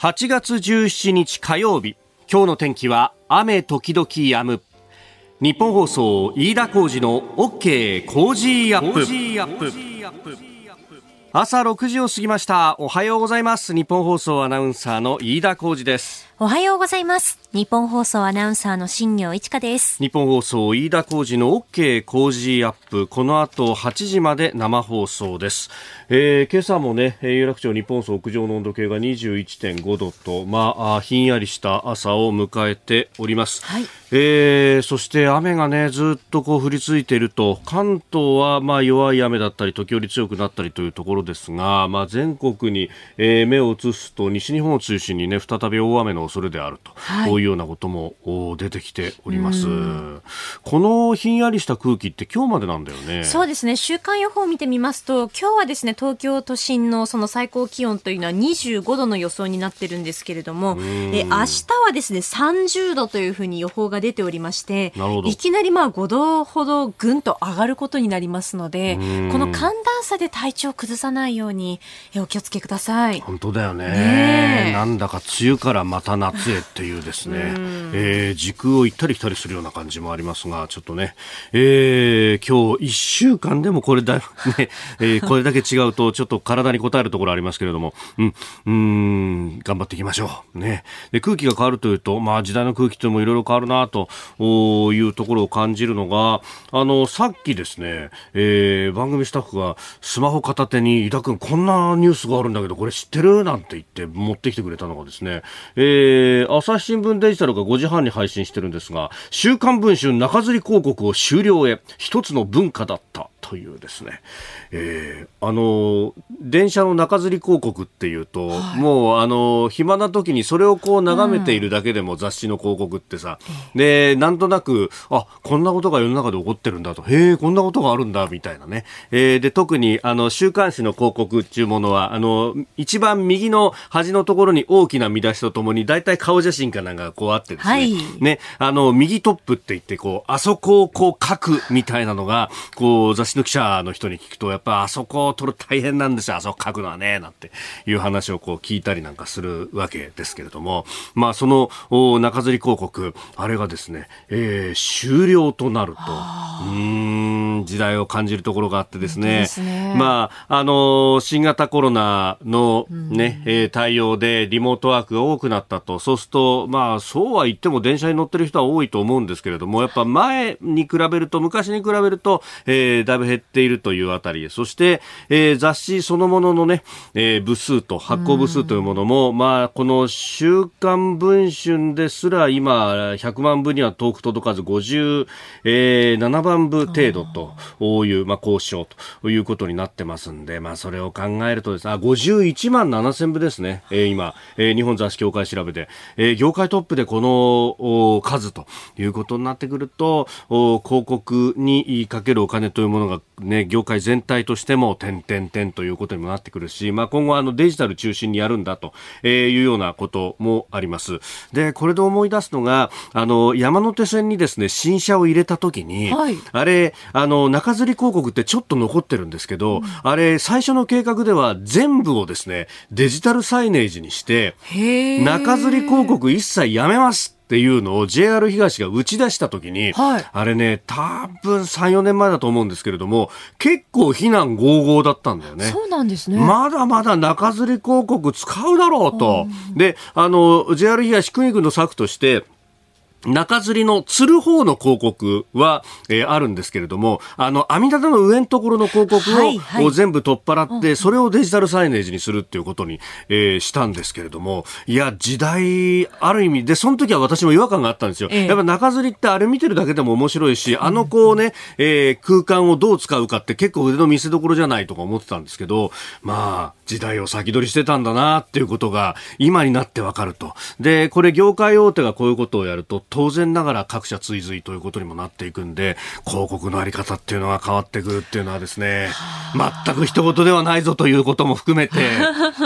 8月17日火曜日。今日の天気は雨時々止む。ニッポン放送飯田浩司の OK Cozy Up。朝6時を過ぎました。おはようございます。ニッポン放送アナウンサーの飯田浩司です。おはようございます。ニッポン放送アナウンサーの新行市佳です。ニッポン放送飯田浩司の OK Cozy Up。この後8時まで生放送です、えー、今朝もね有楽町日本放送屋上の温度計が21.5度とまあひんやりした朝を迎えております、はい、えー、そして雨がねずっとこう降り続いていると関東はまあ弱い雨だったり時折強くなったりというところですがまあ全国に、えー、目を移すと西日本を中心にね再び大雨の恐れであると、はい、こういうようなことも出てきております。このひんやりした空気って今日までなんだよね。そうですね。週間予報を見てみますと、今日はですね、東京都心のその最高気温というのは25度の予想になってるんですけれども、え明日はですね、30度というふうに予報が出ておりまして、いきなりまあ5度ほどぐんと上がることになりますので、この寒暖差で体調を崩さないようにお気をつけください。本当だよね。ねなんだか梅雨からまた夏へっていうですね、えー、時空を行ったり来たりするような感じもありますが、ちょっとね、えー、今日1週間でもこれだ、ね、えー、これだけ違うと、ちょっと体に応えるところありますけれども、うん、うん、頑張っていきましょう。ね。で、空気が変わるというと、まあ時代の空気ともいろいろ変わるなというところを感じるのが、あの、さっきですね、えー、番組スタッフがスマホ片手に、井田君こんなニュースがあるんだけど、これ知ってる？なんて言って持ってきてくれたのがですね、えー、朝日新聞デジタルが5時半に配信してるんですが、週刊文春中吊り広告を終了へ、一つの文化だった。というですね、えー、あの電車の中吊り広告っていうと、はい、もうあの暇な時にそれをこう眺めているだけでも雑誌の広告ってさ、うん、でなんとなくあこんなことが世の中で起こってるんだと。へえこんなことがあるんだみたいなね、えー、で特にあの週刊誌の広告っていうものはあの一番右の端のところに大きな見出しとともに大体顔写真かなんかこうあってですね。はい、ねあの右トップって言ってこうあそこをこう書くみたいなのがこう雑誌の記者の人に聞くと、やっぱあそこを取る大変なんですよ、あそこ書くのはね、なんていう話をこう聞いたりなんかするわけですけれども、まあその中吊り広告、あれがですね、えー、終了となると、うん、時代を感じるところがあってですね、すね。まあ、あの、新型コロナのね、えー、対応でリモートワークが多くなったと、そうすると、まあそうは言っても電車に乗ってる人は多いと思うんですけれども、やっぱ前に比べると、昔に比べると、えー、だいぶ減っているというあたりそして、えー、雑誌そのもののね、えー、部数と発行部数というものも、まあ、この週刊文春ですら今、100万部には遠く届かず57、えー、万部程度という、まあ、交渉ということになってますんで、まあ、それを考えるとです。ね、あ、51万7000部ですね、えー、今、えー、日本雑誌協会調べて、えー、業界トップでこの数ということになってくると、広告にかけるお金というものがね、業界全体としても点々点ということにもなってくるし、まあ、今後あのデジタル中心にやるんだというようなこともあります。で、これで思い出すのが、あの、山手線にですね、新車を入れた時に、はい、あれ、あの、中吊り広告ってちょっと残ってるんですけど、うん、あれ、最初の計画では全部をですね、デジタルサイネージにして、中吊り広告一切やめますっていうのを JR 東が打ち出した時に、はい、あれね、多分3、4年前だと思うんですけれども、結構非難合々だったんだよね。そうなんですね。まだまだ中吊り広告使うだろうと。で、あの、JR 東区議の策として、中吊りの釣る方の広告は、えー、あるんですけれども、あの、網立ての上のところの広告をはいはい、全部取っ払って、それをデジタルサイネージにするっていうことに、えー、したんですけれども、いや、時代、ある意味で、その時は私も違和感があったんですよ。ええ、やっぱ中吊りってあれ見てるだけでも面白いし、あのこうね、えー、空間をどう使うかって結構腕の見せ所じゃないとか思ってたんですけど、まあ、時代を先取りしてたんだなっていうことが、今になってわかると。で、これ業界大手がこういうことをやると、当然ながら各社追随ということにもなっていくんで、広告のあり方っていうのが変わってくるっていうのはですね、全く一言ではないぞということも含めて、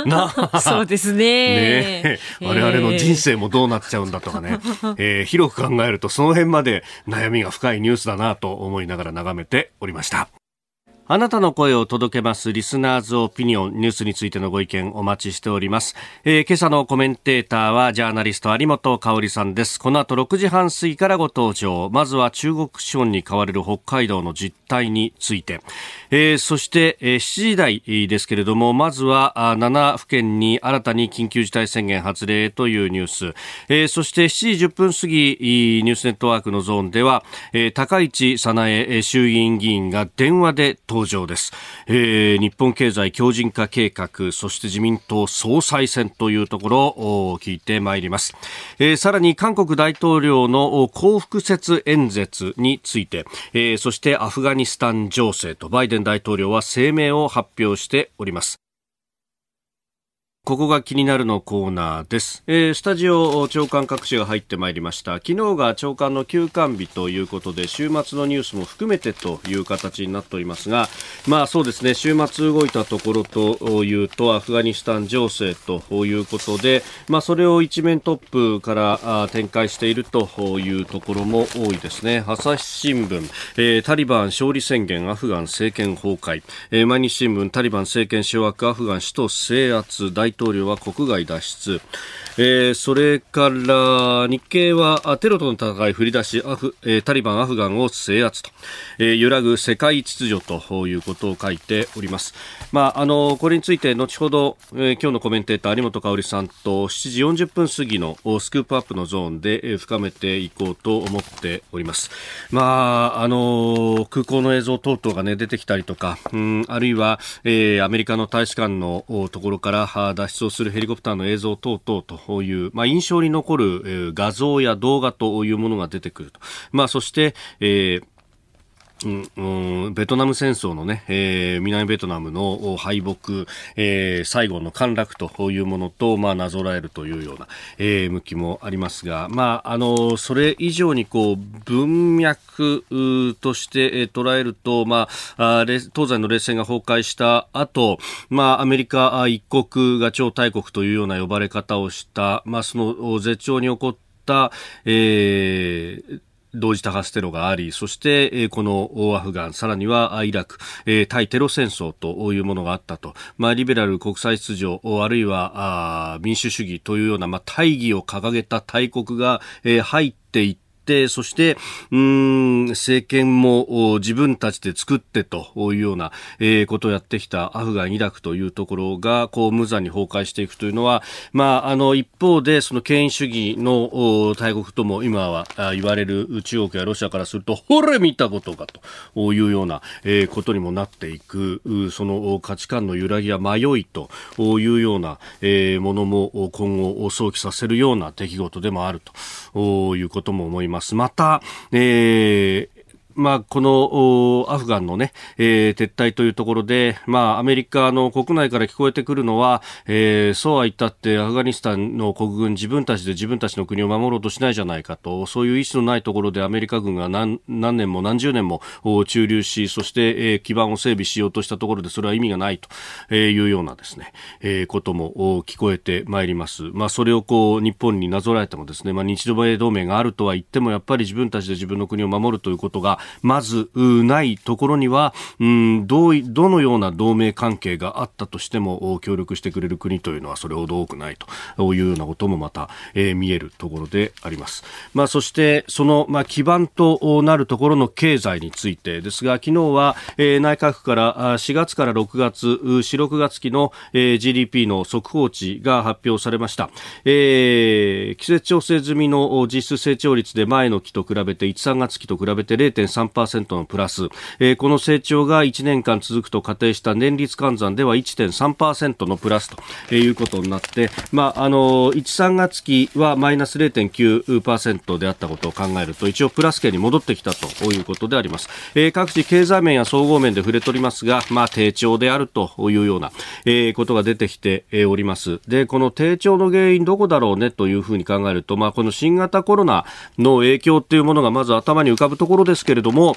なそうですね。ね我々の人生もどうなっちゃうんだとかね、えー、広く考えるとその辺まで悩みが深いニュースだなと思いながら眺めておりました。あなたの声を届けますリスナーズオピニオンニュースについてのご意見お待ちしております。えー、今朝のコメンテーターはジャーナリスト有本香里さんです。この後6時半過ぎからご登場。まずは中国資本に変われる北海道の実態について。えー、そして、えー、7時台ですけれども、まずは7府県に新たに緊急事態宣言発令というニュース。えー、そして7時10分過ぎ、ニュースネットワークのゾーンでは、えー、高市早苗衆議院議員が電話で登場です、えー、日本経済強靭化計画そして自民党総裁選というところを聞いてまいります、えー、さらに韓国大統領の幸福説演説について、えー、そしてアフガニスタン情勢とバイデン大統領は声明を発表しております。ここが気になるのコーナーです。えー、スタジオ長官各紙が入ってまいりました。昨日が長官の休館日ということで、週末のニュースも含めてという形になっておりますが、まあそうですね、週末動いたところというと、アフガニスタン情勢ということで、まあそれを一面トップから展開しているというところも多いですね。朝日新聞、えー、タリバン勝利宣言、アフガン政権崩壊、えー、毎日新聞、タリバン政権掌握、アフガン首都制圧、大統領は国外脱出、えー、それから日経はテロとの戦い振り出しアフ、えー、タリバン、アフガンを制圧と、えー、揺らぐ世界秩序ということを書いております。まあ、あのこれについて後ほど、えー、今日のコメンテーター有本香里さんと7時40分過ぎのスクープアップのゾーンで、えー、深めていこうと思っております。まあ、あの空港の映像等々が、ね、出てきたりとか、うん、あるいは、えー、アメリカの大使館のところから脱出をするヘリコプターの映像等々という、まあ、印象に残るえ画像や動画というものが出てくると。まあ、そして、えーうん、ベトナム戦争のね、えー、南ベトナムの敗北、えー、最後の陥落というものと、まあ、なぞらえるというような、えー、向きもありますが、まあ、あの、それ以上にこう、文脈として、えー、捉えると、まあ、東西の冷戦が崩壊した後、まあ、アメリカ一国が超大国というような呼ばれ方をした、まあ、その絶頂に起こった、えー、同時多発テロがあり、そしてえ、このアフガン、さらにはイラクえ、対テロ戦争というものがあったと。まあ、リベラル国際秩序、あるいは民主主義というような、まあ、大義を掲げた大国がえ入っていって、そして、うん、政権も自分たちで作ってというような、えー、ことをやってきたアフガン、イラクというところが、こう、無残に崩壊していくというのは、まあ、あの、一方で、その権威主義の大国とも今は言われる中国やロシアからすると、ほれ見たことかというような、えー、ことにもなっていく、その価値観の揺らぎや迷いというような、えー、ものも今後想起させるような出来事でもあるということも思います。ます。また、えー、まあ、このアフガンのね、えー、撤退というところで、まあ、アメリカの国内から聞こえてくるのは、えー、そうは言ったってアフガニスタンの国軍自分たちで自分たちの国を守ろうとしないじゃないかと、そういう意思のないところでアメリカ軍が何何年も何十年も駐留し、そして、えー、基盤を整備しようとしたところでそれは意味がないというようなですね、えー、ことも聞こえてまいります。まあ、それをこう、日本になぞらえてもですね、まあ、日米同盟があるとは言っても、やっぱり自分たちで自分の国を守るということが、まずないところには、うん、どうどのような同盟関係があったとしても協力してくれる国というのはそれほど多くないというようなこともまた、えー、見えるところであります。まあ、そしてその、まあ、基盤となるところの経済についてですが昨日は、えー、内閣府から4月から6月4、6月期の、えー、GDP の速報値が発表されました。えー、季節調整済みの実質成長率で前の期と比べて1、3月期と比べて0.3% 0.3%のプラス、えー、この成長が1年間続くと仮定した年率換算では1.3%のプラスということになって、まあ、あの、1、3月期はマイナス0.9%であったことを考えると、一応プラス圏に戻ってきたということであります。えー、各地経済面や総合面で触れておりますが、まあ、低調であるというような、えー、ことが出てきております。で、この低調の原因どこだろうねというふうに考えると、まあ、この新型コロナの影響っていうものがまず頭に浮かぶところですけれどども、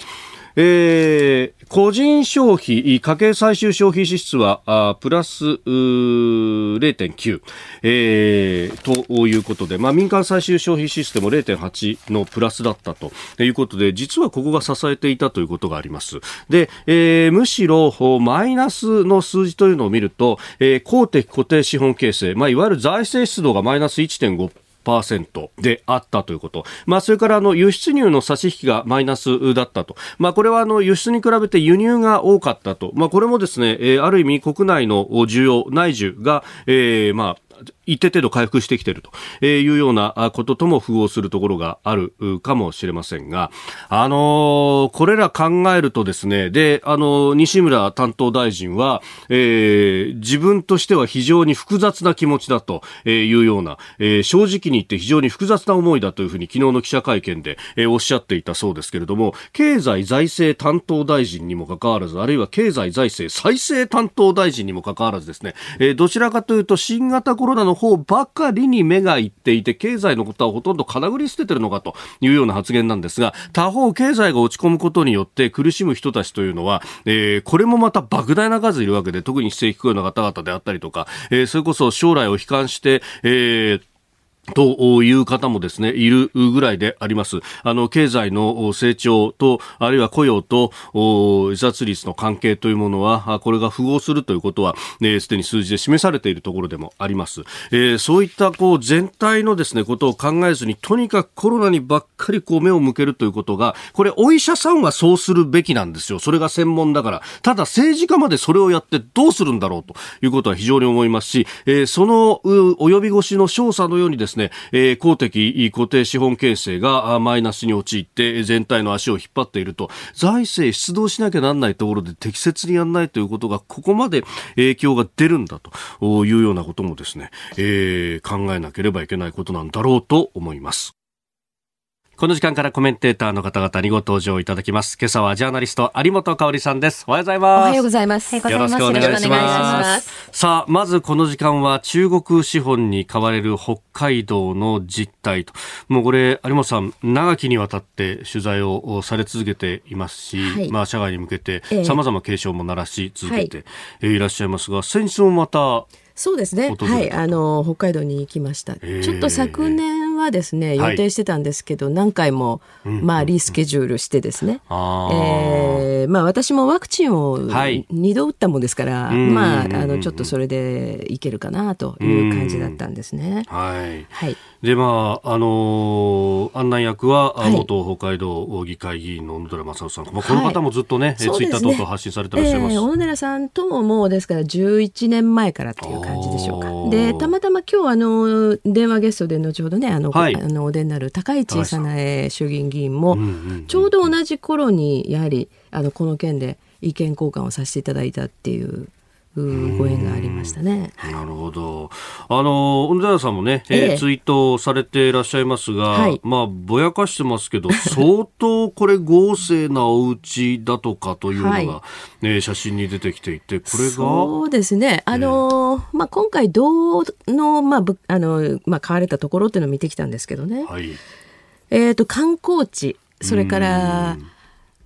えー、個人消費、家計最終消費支出は、あプラス0.9、えー、ということで、まあ、民間最終消費支出でも0.8のプラスだったということで、実はここが支えていたということがあります。で、えー、むしろ、マイナスの数字というのを見ると、えー、公的固定資本形成、まあ、いわゆる財政出動がマイナス1.5%、であったということ。まあ、それからあの輸出入の差し引きがマイナスだったと。まあ、これはあの輸出に比べて輸入が多かったと。まあ、これもですね、えー、ある意味国内の需要、内需が、えー、まあ、一定程度回復してきているというようなこととも符合するところがあるかもしれませんが、あのー、これら考えるとですね、で、あのー、西村担当大臣は、えー、自分としては非常に複雑な気持ちだというような、えー、正直に言って非常に複雑な思いだというふうに昨日の記者会見で、えー、おっしゃっていたそうですけれども、経済財政担当大臣にもかかわらず、あるいは経済財政再生担当大臣にもかかわらずですね、えー、どちらかというと新型コロナの方ばかりに目がいっていて、経済のことはほとんどかなぐり捨ててるのかというような発言なんですが、他方経済が落ち込むことによって苦しむ人たちというのは、えー、これもまた莫大な数いるわけで、特に非正規雇用の方々であったりとか、えー、それこそ将来を悲観して、えーという方もですね、いるぐらいであります。あの、経済の成長と、あるいは雇用と、自殺率の関係というものは、これが符合するということは、ね、すでに数字で示されているところでもあります。えー、そういった、こう、全体のですね、ことを考えずに、とにかくコロナにばっかりこう、目を向けるということが、これ、お医者さんはそうするべきなんですよ。それが専門だから。ただ、政治家までそれをやってどうするんだろうということは非常に思いますし、えー、その、及び腰の少佐のようにですね、えー、公的固定資本形成がマイナスに陥って全体の足を引っ張っていると財政出動しなきゃなんないところで適切にやらないということがここまで影響が出るんだというようなこともですね、えー、考えなければいけないことなんだろうと思います。この時間からコメンテーターの方々にご登場いただきます。今朝はジャーナリスト有本香里さんです。おはようございます。おはようございます。よろしくお願いします。さあ、まずこの時間は中国資本に買われる北海道の実態と。もうこれ、有本さん、長きにわたって取材をされ続けていますし、はい、まあ、社外に向けて様々警鐘も鳴らし続けていらっしゃいますが、先日もまた、そうですね。はい、あの北海道に行きました。ちょっと昨年はですね予定してたんですけど、はい、何回もまあリスケジュールしてですね。うん、えー、まあ私もワクチンを2度打ったもんですから、はい、まああのちょっとそれでいけるかなという感じだったんですね。はい。はい。でまああのー、案内役は、はい、元北海道議会議員の小野寺正夫さん、まあこの方もずっとね、はい、ツイッター等々発信されてらっしゃいます。えー、小野寺さんとももうですから11年前からっていう感じでしょうか。でたまたま今日あの電話ゲストで後ほどねあの、はい、あのお出になる高市早苗衆議院議員も、ちょうど同じ頃にやはりあのこの件で意見交換をさせていただいたっていうご縁がありましたね。なるほど。あの、小野寺さんもね、えー、ツイートされていらっしゃいますが、はい、まあ、ぼやかしてますけど、相当これ豪勢なお家だとかというのが、はい、ね、写真に出てきていて、これが？そうですね。あの、まあ、今回、銅の、まあ、あの、まあ、買われたところっていうのを見てきたんですけどね。はい、えっ、と、観光地、それから、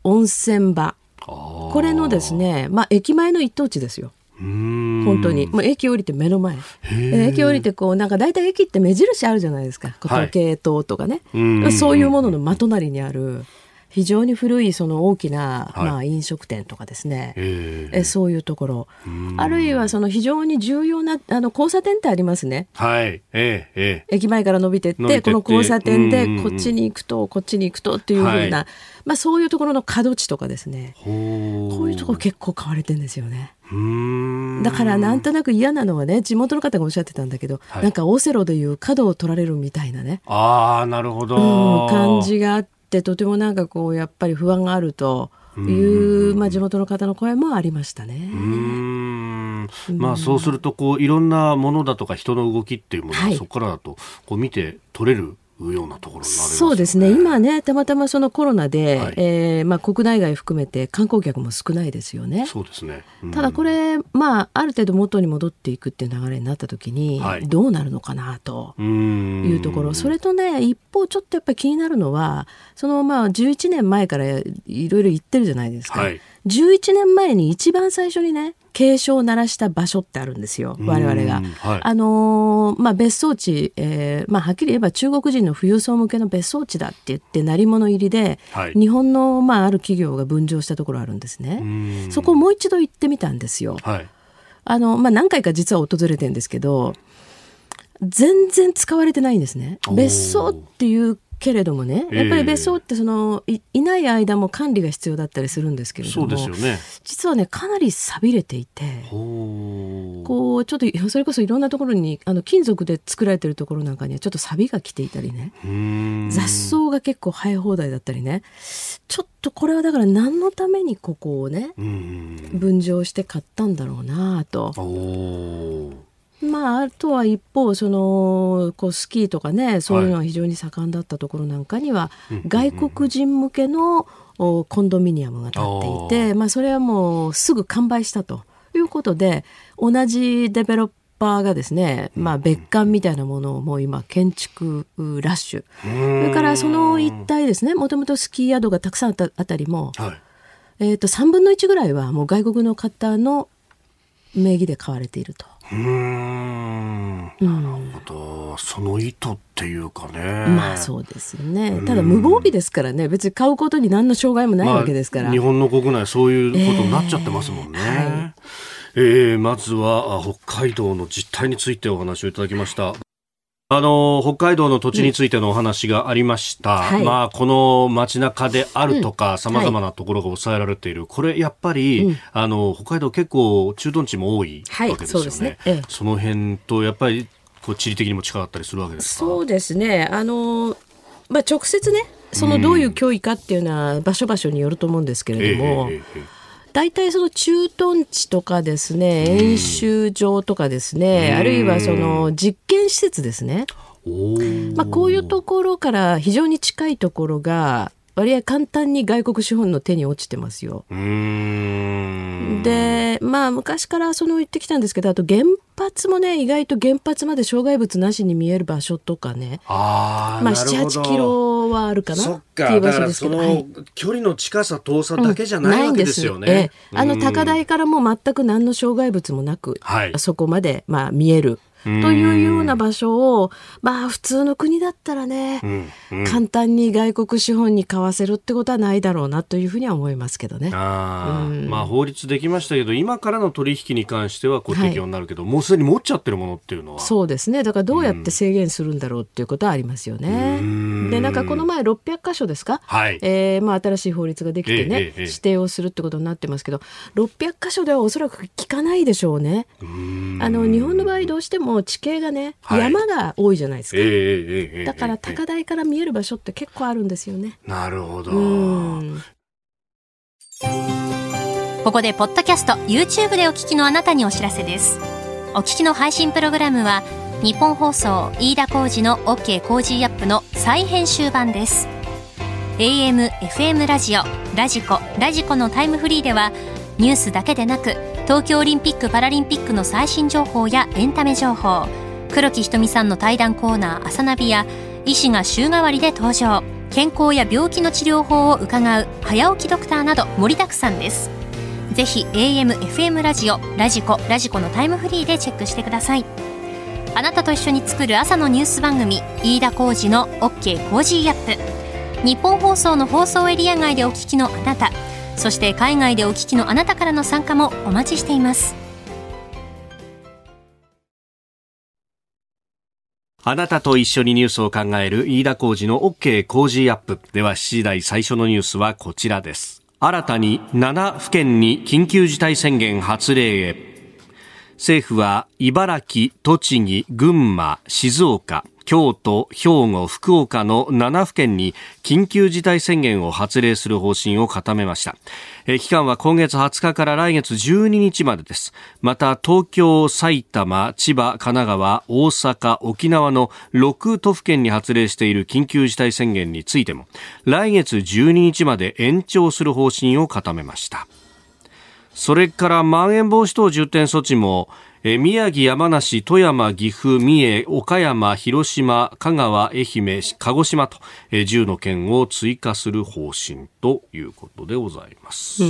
温泉場。これのですね、まあ、駅前の一等地ですよ。本当に。もう駅降りて目の前。駅降りてこうなんか大体駅って目印あるじゃないですか。時計塔とかね、はい、そういうものの真隣にある非常に古いその大きな、まあ、飲食店とかですね、えそういうところ。あるいはその非常に重要なあの交差点ってありますね、はい。ええ駅前から伸びてってこの交差点でこっちに行くとこっちに行くとっていうふうな、はい、まあ、そういうところの角地とかですね。こういうところ結構買われてるんですよね。だからなんとなく嫌なのはね地元の方がおっしゃってたんだけど、はい、なんかオセロでいう角を取られるみたいなね。あなるほど、うん、感じがあってとてもなんかこうやっぱり不安があるという、まあ、地元の方の声もありましたね。まあ、そうするとこういろんなものだとか人の動きっていうものは、そこからだとこう見て取れるいうようなところになね、そうですね。今ねたまたまそのコロナで、はい、えー、まあ、国内外含めて観光客も少ないですよね。そうですね、うん、ただこれ、まあ、ある程度元に戻っていくっていう流れになった時に、はい、どうなるのかなというところ。それとね一方ちょっとやっぱり気になるのはそのまあ11年前からいろいろ言ってるじゃないですか。はい11年前に一番最初にね警鐘を鳴らした場所ってあるんですよ我々が。はい、あのー、まあ、別荘地、えーまあ、はっきり言えば中国人の富裕層向けの別荘地だって言って鳴り物入りで、はい、日本の、まあ、ある企業が分譲したところあるんですね。そこをもう一度行ってみたんですよ。はい、あのまあ、何回か実は訪れてるんですけど全然使われてないんですね。別荘っていうけれどもねやっぱり別荘ってそのいいない間も管理が必要だったりするんですけれども、ね、実はねかなり錆びれていてこうちょっとそれこそいろんなところにあの金属で作られてるところなんかにはちょっと錆びが来ていたりね。雑草が結構生え放題だったりね。ちょっとこれはだから何のためにここをね分譲して買ったんだろうなと。まあ、あとは一方そのこうスキーとかねそういうのは非常に盛んだったところなんかには、はい、外国人向けのコンドミニアムが建っていて、まあ、それはもうすぐ完売したということで同じデベロッパーがですね、まあ、別館みたいなものをもう今建築ラッシュ。それからその一帯ですねもともとスキー宿がたくさんあったあたりも、はい、えー、と3分の1ぐらいはもう外国の方の名義で買われていると。うん。なるほど、その意図っていうかね。まあそうですよね。ただ無防備ですからね。別に買うことに何の障害もないわけですから、まあ、日本の国内そういうことになっちゃってますもんね、えーはい。えー、まずは北海道の実態についてお話をいただきましたあの北海道の土地についてのお話がありました、うん。はい、まあ、この街中であるとか、さまざまなところが抑えられている、これ、やっぱり、うん、あの北海道、結構、駐屯地も多いわけですよね、はいそね。ええ、その辺とやっぱりこう地理的にも近かったりするわけですそうですね。あの、まあ、直接ね、そのどういう脅威かっていうのは、場所場所によると思うんですけれども。え大体その駐屯地とかですね、演習場とかですね、あるいはその実験施設ですね。まあ、こういうところから非常に近いところが割合簡単に外国資本の手に落ちてますよ。でまあ昔からその言ってきたんですけどあと原発もね意外と原発まで障害物なしに見える場所とかね。あまあ78キロはあるかなっていう場所ですけど、はい、距離の近さ遠さだけじゃないわけですよね。うん、あの高台からも全く何の障害物もなく、はい、そこまでまあ見える。というような場所を、まあ普通の国だったらね、うんうん、簡単に外国資本に買わせるってことはないだろうなというふうには思いますけどね。あうん、まあ法律できましたけど、今からの取引に関してはこう適用になるけど、はい、もうすでに持っちゃってるものっていうのは。そうですね。だからどうやって制限するんだろうっていうことはありますよね。で、なんかこの前600箇所ですか、はい、えー、まあ新しい法律ができてね、えええ、指定をするってことになってますけど、600箇所ではおそらく効かないでしょうね。あの日本の場合どうしても地形がね、はい、山が多いじゃないですか、えー、だから高台から見える場所って結構あるんですよね。なるほど。ここでポッドキャスト YouTube でお聞きのあなたにお知らせです。お聞きの配信プログラムはニッポン放送飯田浩二の OK コージーアップの再編集版です。AM、FM ラジオ、ラジコ、ラジコのタイムフリーではニュースだけでなく東京オリンピック・パラリンピックの最新情報やエンタメ情報黒木瞳さんの対談コーナー「朝ナビ」や医師が週替わりで登場。健康や病気の治療法を伺う早起きドクターなど盛りだくさんです。ぜひ AM、FM ラジオ、ラジコ、ラジコのタイムフリーでチェックしてください。あなたと一緒に作る朝のニュース番組飯田浩二の OK コージーアップ。ニッポン放送の放送エリア外でお聞きのあなたそして海外でお聞きのあなたからの参加もお待ちしています。あなたと一緒にニュースを考える飯田浩二の OK 工事アップ。では7時台最初のニュースはこちらです。新たに7府県に緊急事態宣言発令へ。政府は茨城、栃木、群馬、静岡、京都、兵庫、福岡の7府県に緊急事態宣言を発令する方針を固めました。期間は今月20日から来月12日までです。また東京、埼玉、千葉、神奈川、大阪、沖縄の6都府県に発令している緊急事態宣言についても来月12日まで延長する方針を固めました。それからまん延防止等重点措置もえ宮城、山梨、富山、岐阜、三重、岡山、広島、香川、愛媛、鹿児島と、え10の県を追加する方針ということでございます。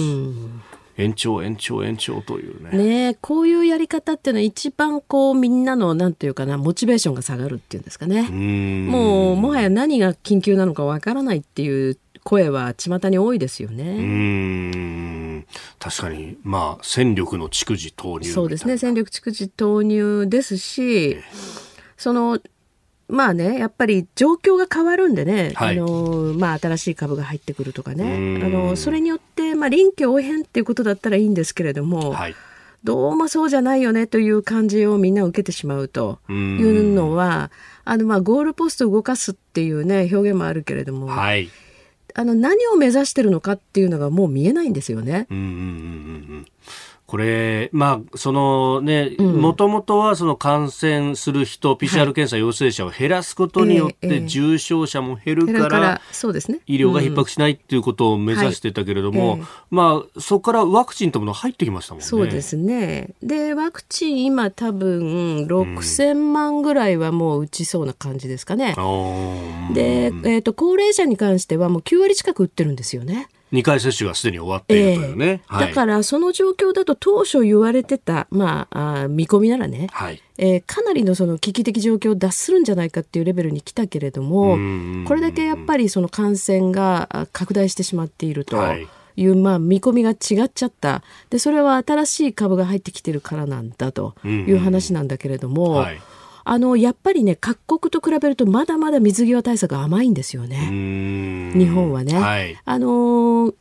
延長延長延長というね。ねこういうやり方っていうのは一番こうみんなのなんていうかなモチベーションが下がるっていうんですかね。もうもはや何が緊急なのかわからないっていう声は巷に多いですよね。確かに、まあ、戦力の蓄次投入そうですね、戦力蓄次投入ですし、その、まあね、やっぱり状況が変わるんでね、はい、あのまあ、新しい株が入ってくるとかね、あのそれによって、まあ、臨機応変っていうことだったらいいんですけれども、はい、どうもそうじゃないよねという感じをみんな受けてしまうというのは、あのまあゴールポストを動かすっていうね表現もあるけれども、はいあの何を目指してるのかっていうのがもう見えないんですよね。うんうんうんうんこれ、まあ、そのね、もともとはその感染する人、PCR 検査陽性者を減らすことによって、重症者も減るから、そうですね。医療が逼迫しないっていうことを目指してたけれども、まあ、そこからワクチンともの入ってきましたもんね。そうですね。で、ワクチン今多分6000万ぐらいはもう打ちそうな感じですかね。で、えっ、ー、と、高齢者に関してはもう9割近く打ってるんですよね。2回接種がすでに終わっているというね、えーはい、だからその状況だと当初言われてた、まあ、あ見込みならね、はい、えー、かなりのその危機的状況を脱するんじゃないかっていうレベルに来たけれどもこれだけやっぱりその感染が拡大してしまっていると。はい。いう、まあ、見込みが違っちゃった。でそれは新しい株が入ってきてるからなんだという話なんだけれども、はい、あのやっぱりね各国と比べるとまだまだ水際対策甘いんですよね日本はね。はい、あの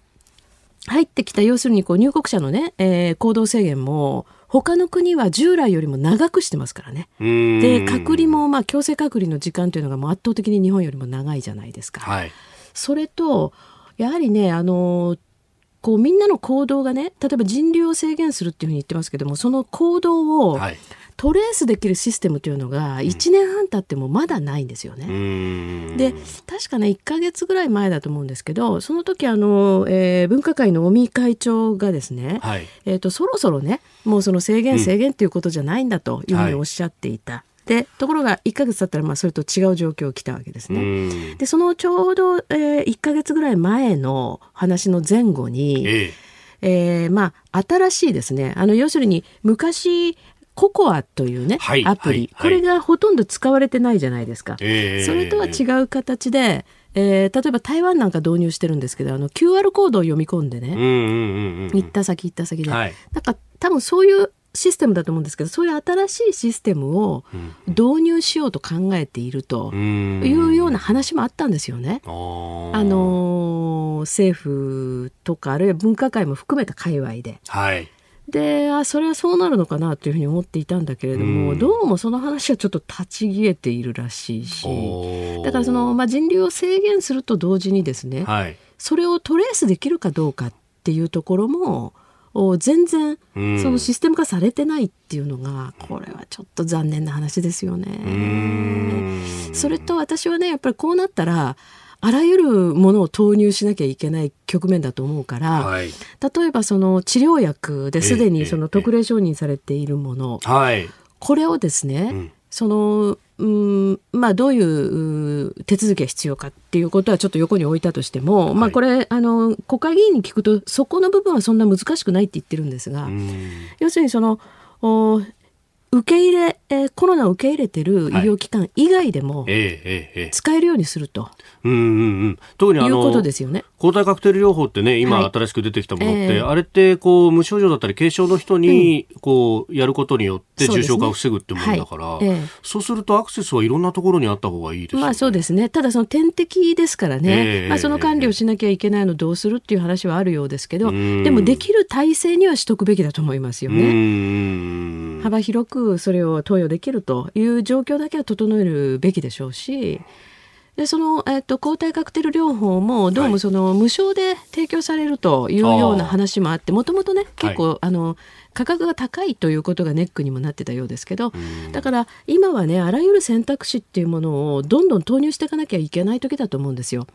入ってきた要するにこう入国者のね、えー、行動制限も他の国は従来よりも長くしてますからね。で隔離もまあ強制隔離の時間というのがもう圧倒的に日本よりも長いじゃないですか。はい、それとやはりねあのこうみんなの行動がね例えば人流を制限するっていうふうに言ってますけどもその行動を、はいトレースできるシステムというのが1年半経ってもまだないんですよね。うん、で確かね1か月ぐらい前だと思うんですけどその時あの、えー、分科会の尾身会長がですね、はい、えーと、そろそろねもうその制限制限っていうことじゃないんだというふうにおっしゃっていた。はいでところが1か月経ったらまあそれと違う状況が来たわけですね。でそのちょうど、えー、1か月ぐらい前の話の前後に、えええー、まあ新しいですねあの要するに昔ココアというね、はい、アプリ、はい、これがほとんど使われてないじゃないですか。それとは違う形で、えー、例えば台湾なんか導入してるんですけどあの QR コードを読み込んでね、行った先行った先で、はい、なんか多分そういうシステムだと思うんですけどそういう新しいシステムを導入しようと考えているというような話もあったんですよね。あの政府とかあるいは分科会も含めた界隈で。はいであそれはそうなるのかなというふうに思っていたんだけれども、うん、どうもその話はちょっと立ち消えているらしいしだからその、まあ、人流を制限すると同時にですね、はい、それをトレースできるかどうかっていうところも全然そのシステム化されてないっていうのがこれはちょっと残念な話ですよね。それと私はねやっぱりこうなったらあらゆるものを投入しなきゃいけない局面だと思うから、はい、例えばその治療薬ですでにその特例承認されているもの、これをですね、うん、そのうんまあ、どういう手続きが必要かっていうことはちょっと横に置いたとしても、はい、まあ、これあの国会議員に聞くとそこの部分はそんな難しくないって言ってるんですが要するにその受け入れ、えー、コロナを受け入れてる医療機関以外でも使えるようにすると。うんうんうん、特にあのいうことですよね抗体カクテル療法ってね今新しく出てきたものって、はいえ。ー、あれってこう無症状だったり軽症の人にこうやることによって重症化を防ぐってものだからそう、ねはい。えー、そうするとアクセスはいろんなところにあった方がいいです、ね、まあそうですね。ただその点滴ですからね、えー、まあ、その管理をしなきゃいけないのどうするっていう話はあるようですけどでもできる体制にはしとくべきだと思いますよね。幅広くそれを投与できるという状況だけは整えるべきでしょうし、でその、えっと、抗体カクテル療法もどうもその、無償で提供されるというような話もあってもともとね結構、はい、あの価格が高いということがネックにもなってたようですけどだから今はねあらゆる選択肢っていうものをどんどん投入していかなきゃいけない時だと思うんですよ。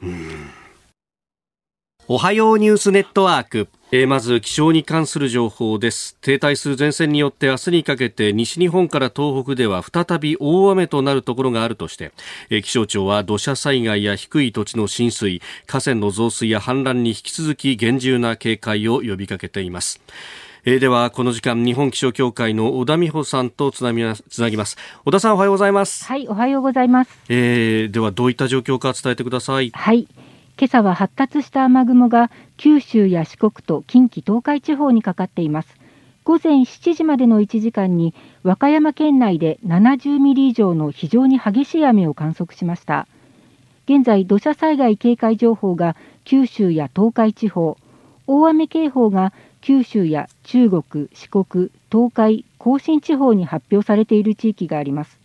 おはようニュースネットワーク。えー、まず気象に関する情報です。停滞する前線によって明日にかけて西日本から東北では再び大雨となるところがあるとして、えー、気象庁は土砂災害や低い土地の浸水、河川の増水や氾濫に引き続き厳重な警戒を呼びかけています。えー、ではこの時間日本気象協会の小田美穂さんとつなぎます。小田さんおはようございます。はいおはようございます、えー、ではどういった状況か伝えてください。はい今朝は発達した雨雲が九州や四国と近畿東海地方にかかっています。午前7時までの1時間に和歌山県内で70ミリ以上の非常に激しい雨を観測しました。現在土砂災害警戒情報が九州や東海地方大雨警報が九州や中国四国東海甲信地方に発表されている地域があります。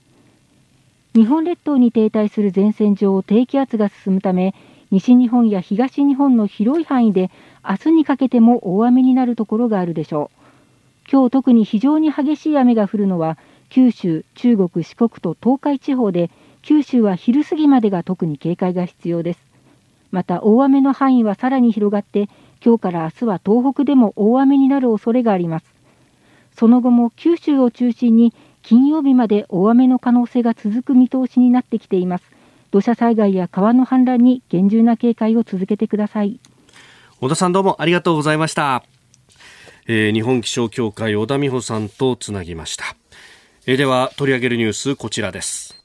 日本列島に停滞する前線上を低気圧が進むため西日本や東日本の広い範囲で明日にかけても大雨になるところがあるでしょう。今日特に非常に激しい雨が降るのは九州、中国、四国と東海地方で九州は昼過ぎまでが特に警戒が必要です。また大雨の範囲はさらに広がって今日から明日は東北でも大雨になる恐れがあります。その後も九州を中心に金曜日まで大雨の可能性が続く見通しになってきています。土砂災害や川の氾濫に厳重な警戒を続けてください。小田さんどうもありがとうございました、えー、日本気象協会小田美穂さんとつなぎました、えー、では取り上げるニュースこちらです。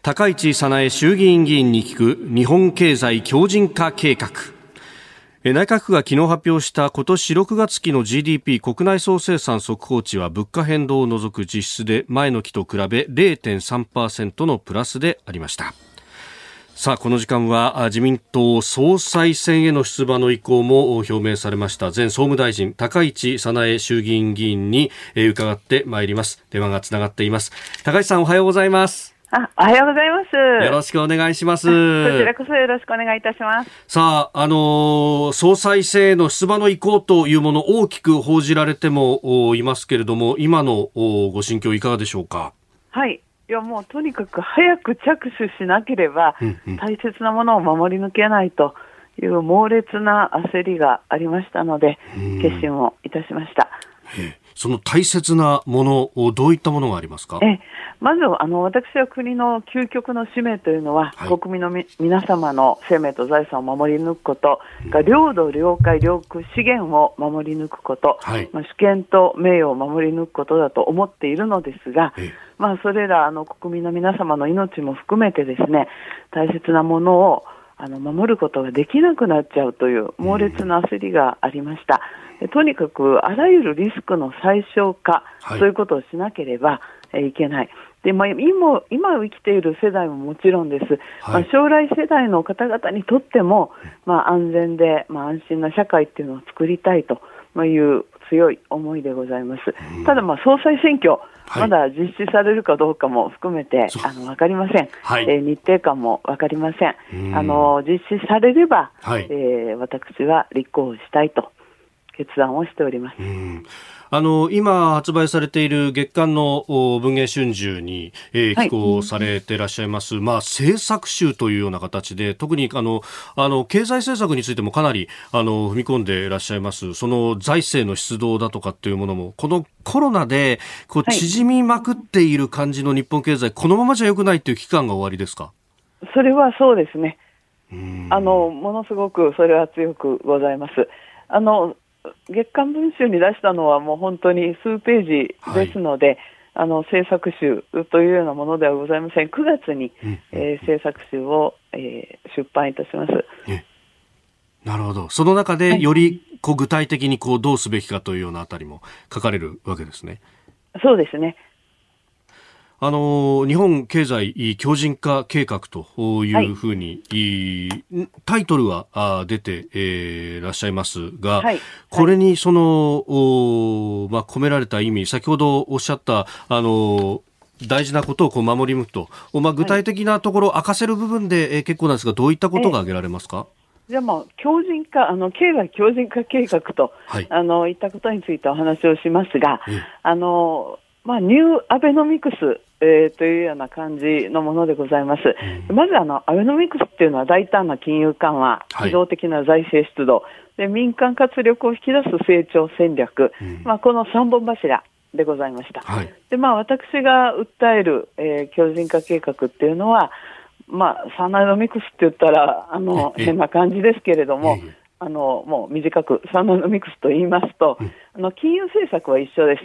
高市早苗衆議院議員に聞く日本経済強靭化計画。内閣府が昨日発表した今年6月期の GDP 国内総生産速報値は物価変動を除く実質で前の期と比べ0.3%のプラスでありました。さあこの時間は自民党総裁選への出馬の意向も表明されました前総務大臣高市早苗衆議院議員に伺ってまいります電話がつながっています高市さんおはようございますあ、おはようございます。よろしくお願いします。こちらこそよろしくお願いいたします。さあ、あのー、総裁選への出馬の意向というもの大きく報じられてもいますけれども、今のご心境いかがでしょうか？はい。いやもうとにかく早く着手しなければ、大切なものを守り抜けないという猛烈な焦りがありましたので、決心をいたしました。その大切なものをどういったものがありますか？えまずあの私は国の究極の使命というのは、はい、国民のみ皆様の生命と財産を守り抜くこと、が領土、領海、領空、資源を守り抜くこと、はい、まあ、主権と名誉を守り抜くことだと思っているのですが、まあ、それらあの国民の皆様の命も含めてですね大切なものをあの守ることができなくなっちゃうという猛烈な焦りがありました。とにかくあらゆるリスクの最小化、はい、そういうことをしなければいけない。でまあ、今今生きている世代ももちろんです、はい、まあ、将来世代の方々にとっても、まあ、安全で、まあ、安心な社会っていうのを作りたいという強い思いでございます。ただ、まあ、総裁選挙、はい、まだ実施されるかどうかも含めてあの分かりません、はい、えー、日程感も分かりません、あの実施されれば、はい、えー、私は立候補したいと決断をしております。あの今発売されている月刊の文藝春秋に、えー、寄稿されていらっしゃいます、はい、まあ政策集というような形で特にあのあの経済政策についてもかなりあの踏み込んでいらっしゃいます。その財政の出動だとかっていうものもこのコロナでこう縮みまくっている感じの日本経済、はい、このままじゃよくないっていう期間が終わりですか？それはそうですね。あのものすごくそれは強くございます。あの月刊文春に出したのはもう本当に数ページですので、はい、あの制作集というようなものではございません。9月に、うん、えー、制作集を、えー、出版いたします。なるほど。その中でよりこう具体的にこうどうすべきかというようなあたりも書かれるわけですね。そうですね。あの日本経済強靭化計画というふうに、はい、タイトルは出て、えー、らっしゃいますが、はい、これにその、まあ、込められた意味、先ほどおっしゃった、あの大事なことをこう守り抜くと、まあ、具体的なところ、明かせる部分で、えー、結構なんですが、どういったことが挙げられますか、じゃあもう強靭化、あの経済強靭化計画と、はい、あのいったことについてお話をしますが、あのまあ、ニューアベノミクス、えー、というような感じのものでございます。うん、まずあの、アベノミクスっていうのは大胆な金融緩和、機動的な財政出動、で民間活力を引き出す成長戦略、うん、まあ、この3本柱でございました。はい、で、まあ、私が訴える、えー、強靭化計画っていうのは、まあ、サナイドミクスって言ったら、あの、変な感じですけれども、あの、もう短く、サナイドミクスと言いますと、あの、金融政策は一緒です。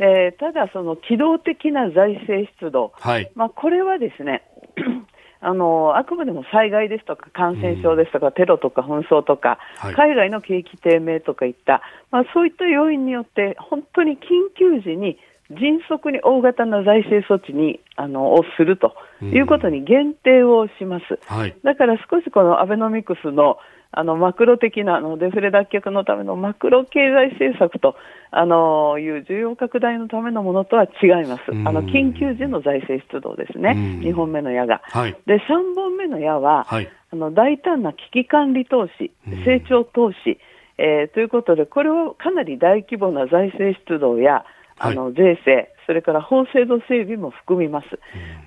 でただ、その機動的な財政出動、はい、まあ、これはですね あのあくまでも災害ですとか感染症ですとか、うん、テロとか紛争とか、はい、海外の景気低迷とかいった、まあ、そういった要因によって本当に緊急時に迅速に大型な財政措置にあのをするということに限定をします。うん。はい、だから少しこのアベノミクスのあのマクロ的なあのデフレ脱却のためのマクロ経済政策とあのいう需要拡大のためのものとは違います。あの緊急時の財政出動ですね。2本目の矢が。はい、で3本目の矢は、はい、あの大胆な危機管理投資、成長投資、えー、ということでこれはかなり大規模な財政出動やあの税制、それから法制度整備も含みます。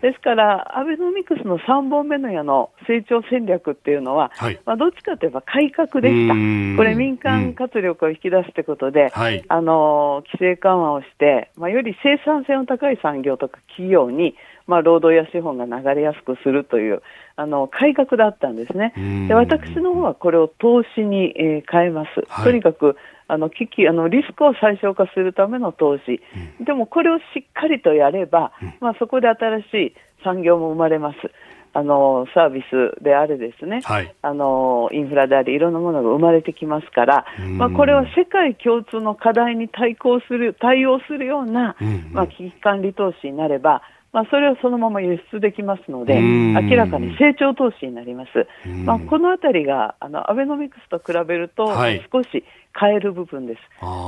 ですから、アベノミクスの3本目の矢の成長戦略っていうのは、はい、まあ、どっちかといえば改革でした。これ民間活力を引き出すってことで、はい、あの、規制緩和をして、まあ、より生産性の高い産業とか企業に、まあ、労働や資本が流れやすくするという、あの、改革だったんですね。で、私の方はこれを投資に、えー、変えます。はい、とにかく、あの危機あのリスクを最小化するための投資、うん、でもこれをしっかりとやれば、うん、まあ、そこで新しい産業も生まれます。あのサービスであれですね、はい、あのインフラであり、いろんなものが生まれてきますから、まあ、これは世界共通の課題に対抗する、対応するような、まあ、危機管理投資になれば、まあ、それをそのまま輸出できますので、明らかに成長投資になります。まあ、このあたりが、あの、アベノミクスと比べると、少し変える部分です。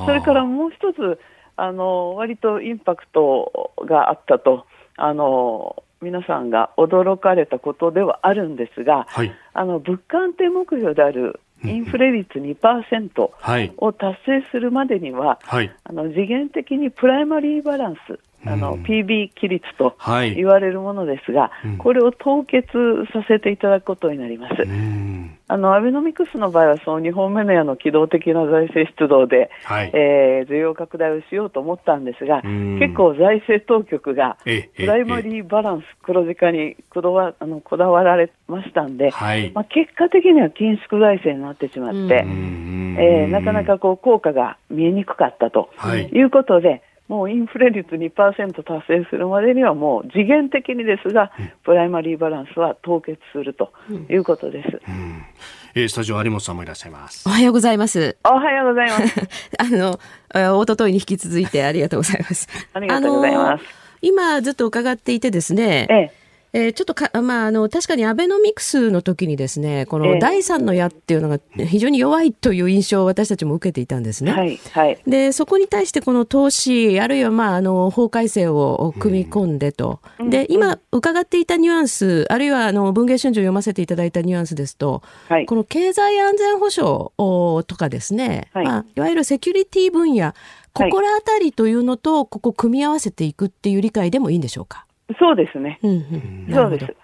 それからもう一つ、あの、割とインパクトがあったと、あの、皆さんが驚かれたことではあるんですが、はい、あの物価安定目標であるインフレ率2%を達成するまでには、はい、あの次元的にプライマリーバランス、あの、PB 規律と言われるものですが、はい、これを凍結させていただくことになります。あのアベノミクスの場合は、その2本目の矢の機動的な財政出動で、はい、えー、需要拡大をしようと思ったんですが、結構財政当局がプライマリーバランス、黒字化にこだわあのこだわられましたんで、はい、まあ、結果的には緊縮財政になってしまって、えー、なかなかこう効果が見えにくかったということで、もうインフレ率2%達成するまでにはもう次元的にですが、プライマリーバランスは凍結するということです。うんうんえー、スタジオ有本さんもいらっしゃいます。おはようございます。おはようございます。あの、おとといに引き続いてありがとうございます。ありがとうございます。今ずっと伺っていてですね、えええー、ちょっとか、まあ、あの、確かにアベノミクスの時にですね、この第三の矢っていうのが非常に弱いという印象を私たちも受けていたんですね。はい。はい。で、そこに対してこの投資、あるいはまあ、あの、法改正を組み込んでと。うん、で、今伺っていたニュアンス、あるいはあの、文藝春秋読ませていただいたニュアンスですと、はい、この経済安全保障とかですね、はい、まあ、いわゆるセキュリティ分野、ここらあたりというのと、ここ組み合わせていくっていう理解でもいいんでしょうか？そうですね。うんうん、そうです。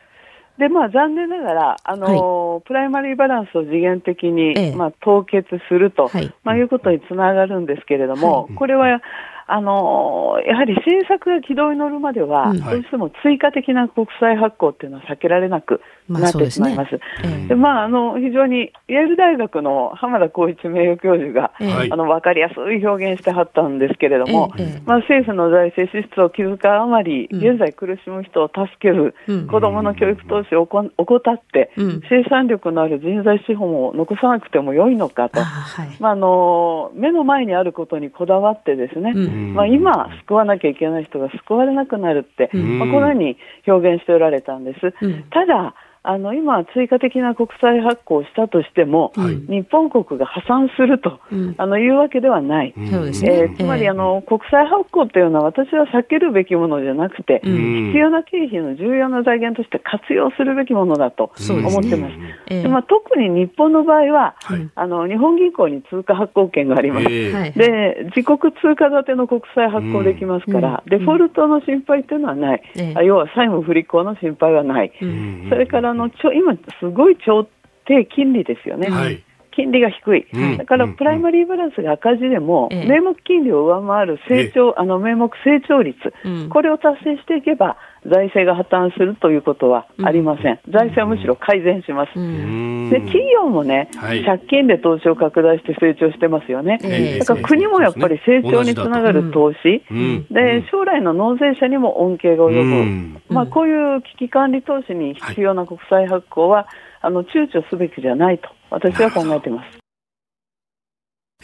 で、まあ、残念ながら、あのーはい、プライマリーバランスを次元的に、ええ、まあ、凍結すると、はい、まあ、いうことにつながるんですけれども、はい、これは、あのやはり政策が軌道に乗るまでは、どうしても追加的な国債発行っていうのは避けられなくなってしまいます。で、まあ、あの、非常に、イェール大学の浜田光一名誉教授が、あの、わかりやすい表現してはったんですけれども、まあ、政府の財政支出を気遣うあまり、現在苦しむ人を助ける、子供の教育投資を怠って、生産力のある人材資本を残さなくても良いのかと、まあ、あの、目の前にあることにこだわってですね、まあ、今、救わなきゃいけない人が救われなくなるって、まあ、このように表現しておられたんです。ただあの今、追加的な国債発行したとしても、はい、日本国が破産すると、うん、あのいうわけではない、うん、えー、つまりあの、国債発行というのは、私は避けるべきものじゃなくて、うん、必要な経費の重要な財源として活用するべきものだと思ってます。で、ねまあ、特に日本の場合は、はい、あの、日本銀行に通貨発行権があります。えー、で、自国通貨建ての国債発行できますから、デフォルトの心配というのはない、要は債務不履行の心配はない。それからあのちょ今、すごい超低金利ですよね。はい金利が低い、うん、だからプライマリーバランスが赤字でも、うん、名目金利を上回る成長、あの名目成長率、うん、これを達成していけば、財政が破綻するということはありません、財政はむしろ改善します、で企業もね、はい、借金で投資を拡大して成長してますよね、だから国もやっぱり成長につながる投資、で将来の納税者にも恩恵が及ぶ、まあ、こういう危機管理投資に必要な国債発行は、あの躊躇すべきじゃないと私は考えています。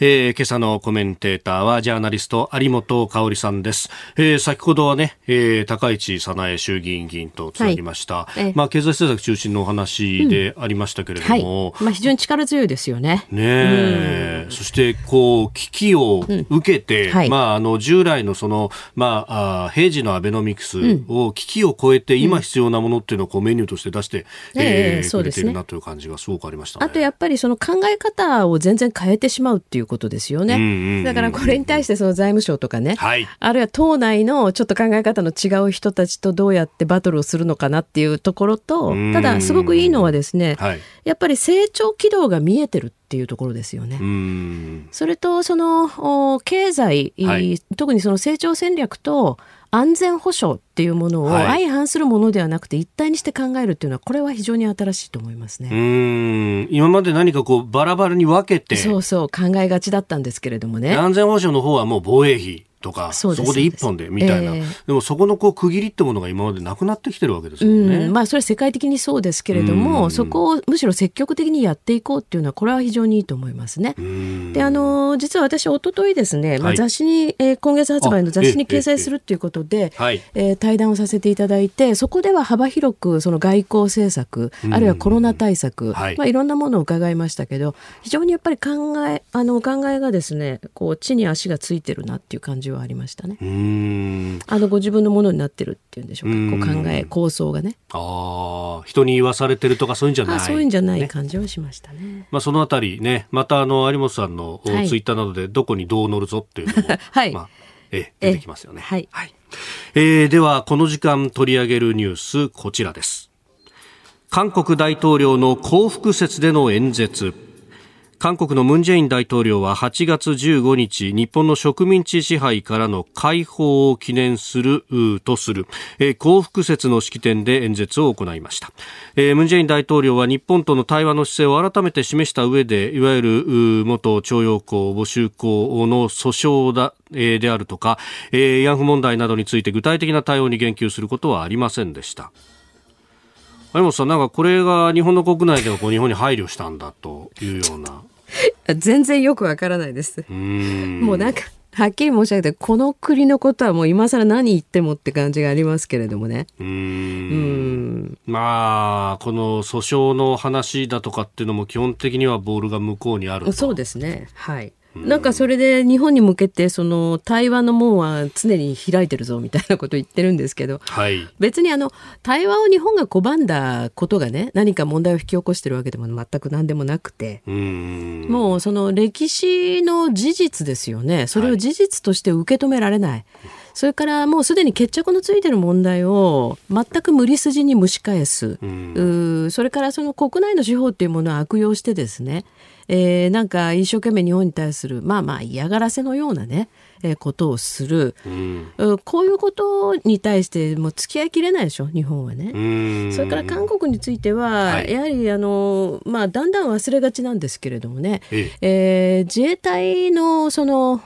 えー、今朝のコメンテーターはジャーナリスト有本香里さんです。えー、先ほどはね、えー、高市早苗衆議院議員とつなぎました。はい、まあ経済政策中心のお話でありましたけれども、うんはい、まあ非常に力強いですよね。ね、うん、そしてこう危機を受けて、うんはい、まああの従来のそのまああ平時のアベノミクスを危機を超えて今必要なものっていうのをこうメニューとして出して、うん、えー、くれているなという感じがすごくありました、ね、あとやっぱりその考え方を全然変えてしまうっていうことですよね。だからこれに対してその財務省とかね、はい、あるいは党内のちょっと考え方の違う人たちとどうやってバトルをするのかなっていうところと、ただすごくいいのはですね、はい、やっぱり成長軌道が見えてるっていうところですよね。それとその経済、はい、特にその成長戦略と安全保障っていうものを相反するものではなくて一体にして考えるっていうのはこれは非常に新しいと思いますね。うん今まで何かこうバラバラに分けてそうそう考えがちだったんですけれどもね。安全保障の方はもう防衛費とかそこで一本でみたいな、えー、でもそこのこう区切りってものが今までなくなってきてるわけですよね、うん、まあそれは世界的にそうですけれども、そこをむしろ積極的にやっていこうっていうのはこれは非常にいいと思いますね。であの実は私一昨日ですね、まあ、雑誌に、はい、えー、今月発売の雑誌に掲載するっていうことで、ええー、対談をさせていただいてそこでは幅広くその外交政策あるいはコロナ対策、はい。まあ、いろんなものを伺いましたけど非常にやっぱり考えあのお考えがですねこう地に足がついてるなっていう感じはありましたね。あのご自分のものになってるっていうんでしょうか。こう考え構想がね。ああ人に言わされてるとかそういうんじゃない。そういうんじゃない感じはしましたね、ね、まあ、そのあたりね。またあの有本さんのツイッターなどでどこにどう乗るぞっていうのも、はい、まあ、え出てきますよね。はい、はい、えー、ではこの時間取り上げるニュースこちらです。韓国大統領の幸福説での演説韓国のムン・ジェイン大統領は8月15日日本の植民地支配からの解放を記念するとする、えー、幸福節の式典で演説を行いました、ムン・ジェイン大統領は日本との対話の姿勢を改めて示した上でいわゆる元徴用工募集工の訴訟だえー、であるとか、えー、慰安婦問題などについて具体的な対応に言及することはありませんでした。有本さん、なんかこれが日本の国内ではこう日本に配慮したんだというような。全然よくわからないです。もうなんか、はっきり申し上げて、この国のことはもう今更何言ってもって感じがありますけれどもね。うんうんまあ、この訴訟の話だとかっていうのも基本的にはボールが向こうにあるそうですね。はい。なんかそれで日本に向けてその対話の門は常に開いてるぞみたいなことを言ってるんですけど、はい、別にあの対話を日本が拒んだことがね何か問題を引き起こしてるわけでも全く何でもなくてもうその歴史の事実ですよね。それを事実として受け止められない。はいそれからもうすでに決着のついてる問題を全く無理筋に蒸し返す、うん、それからその国内の司法っていうものを悪用してですねえー、なんか一生懸命日本に対するまあまあ嫌がらせのようなねえことをする、うん、こういうことに対してもう付き合いきれないでしょ日本はね。それから韓国については、はい、やはりあの、まあ、だんだん忘れがちなんですけれどもね、ええ。ー、自衛隊のその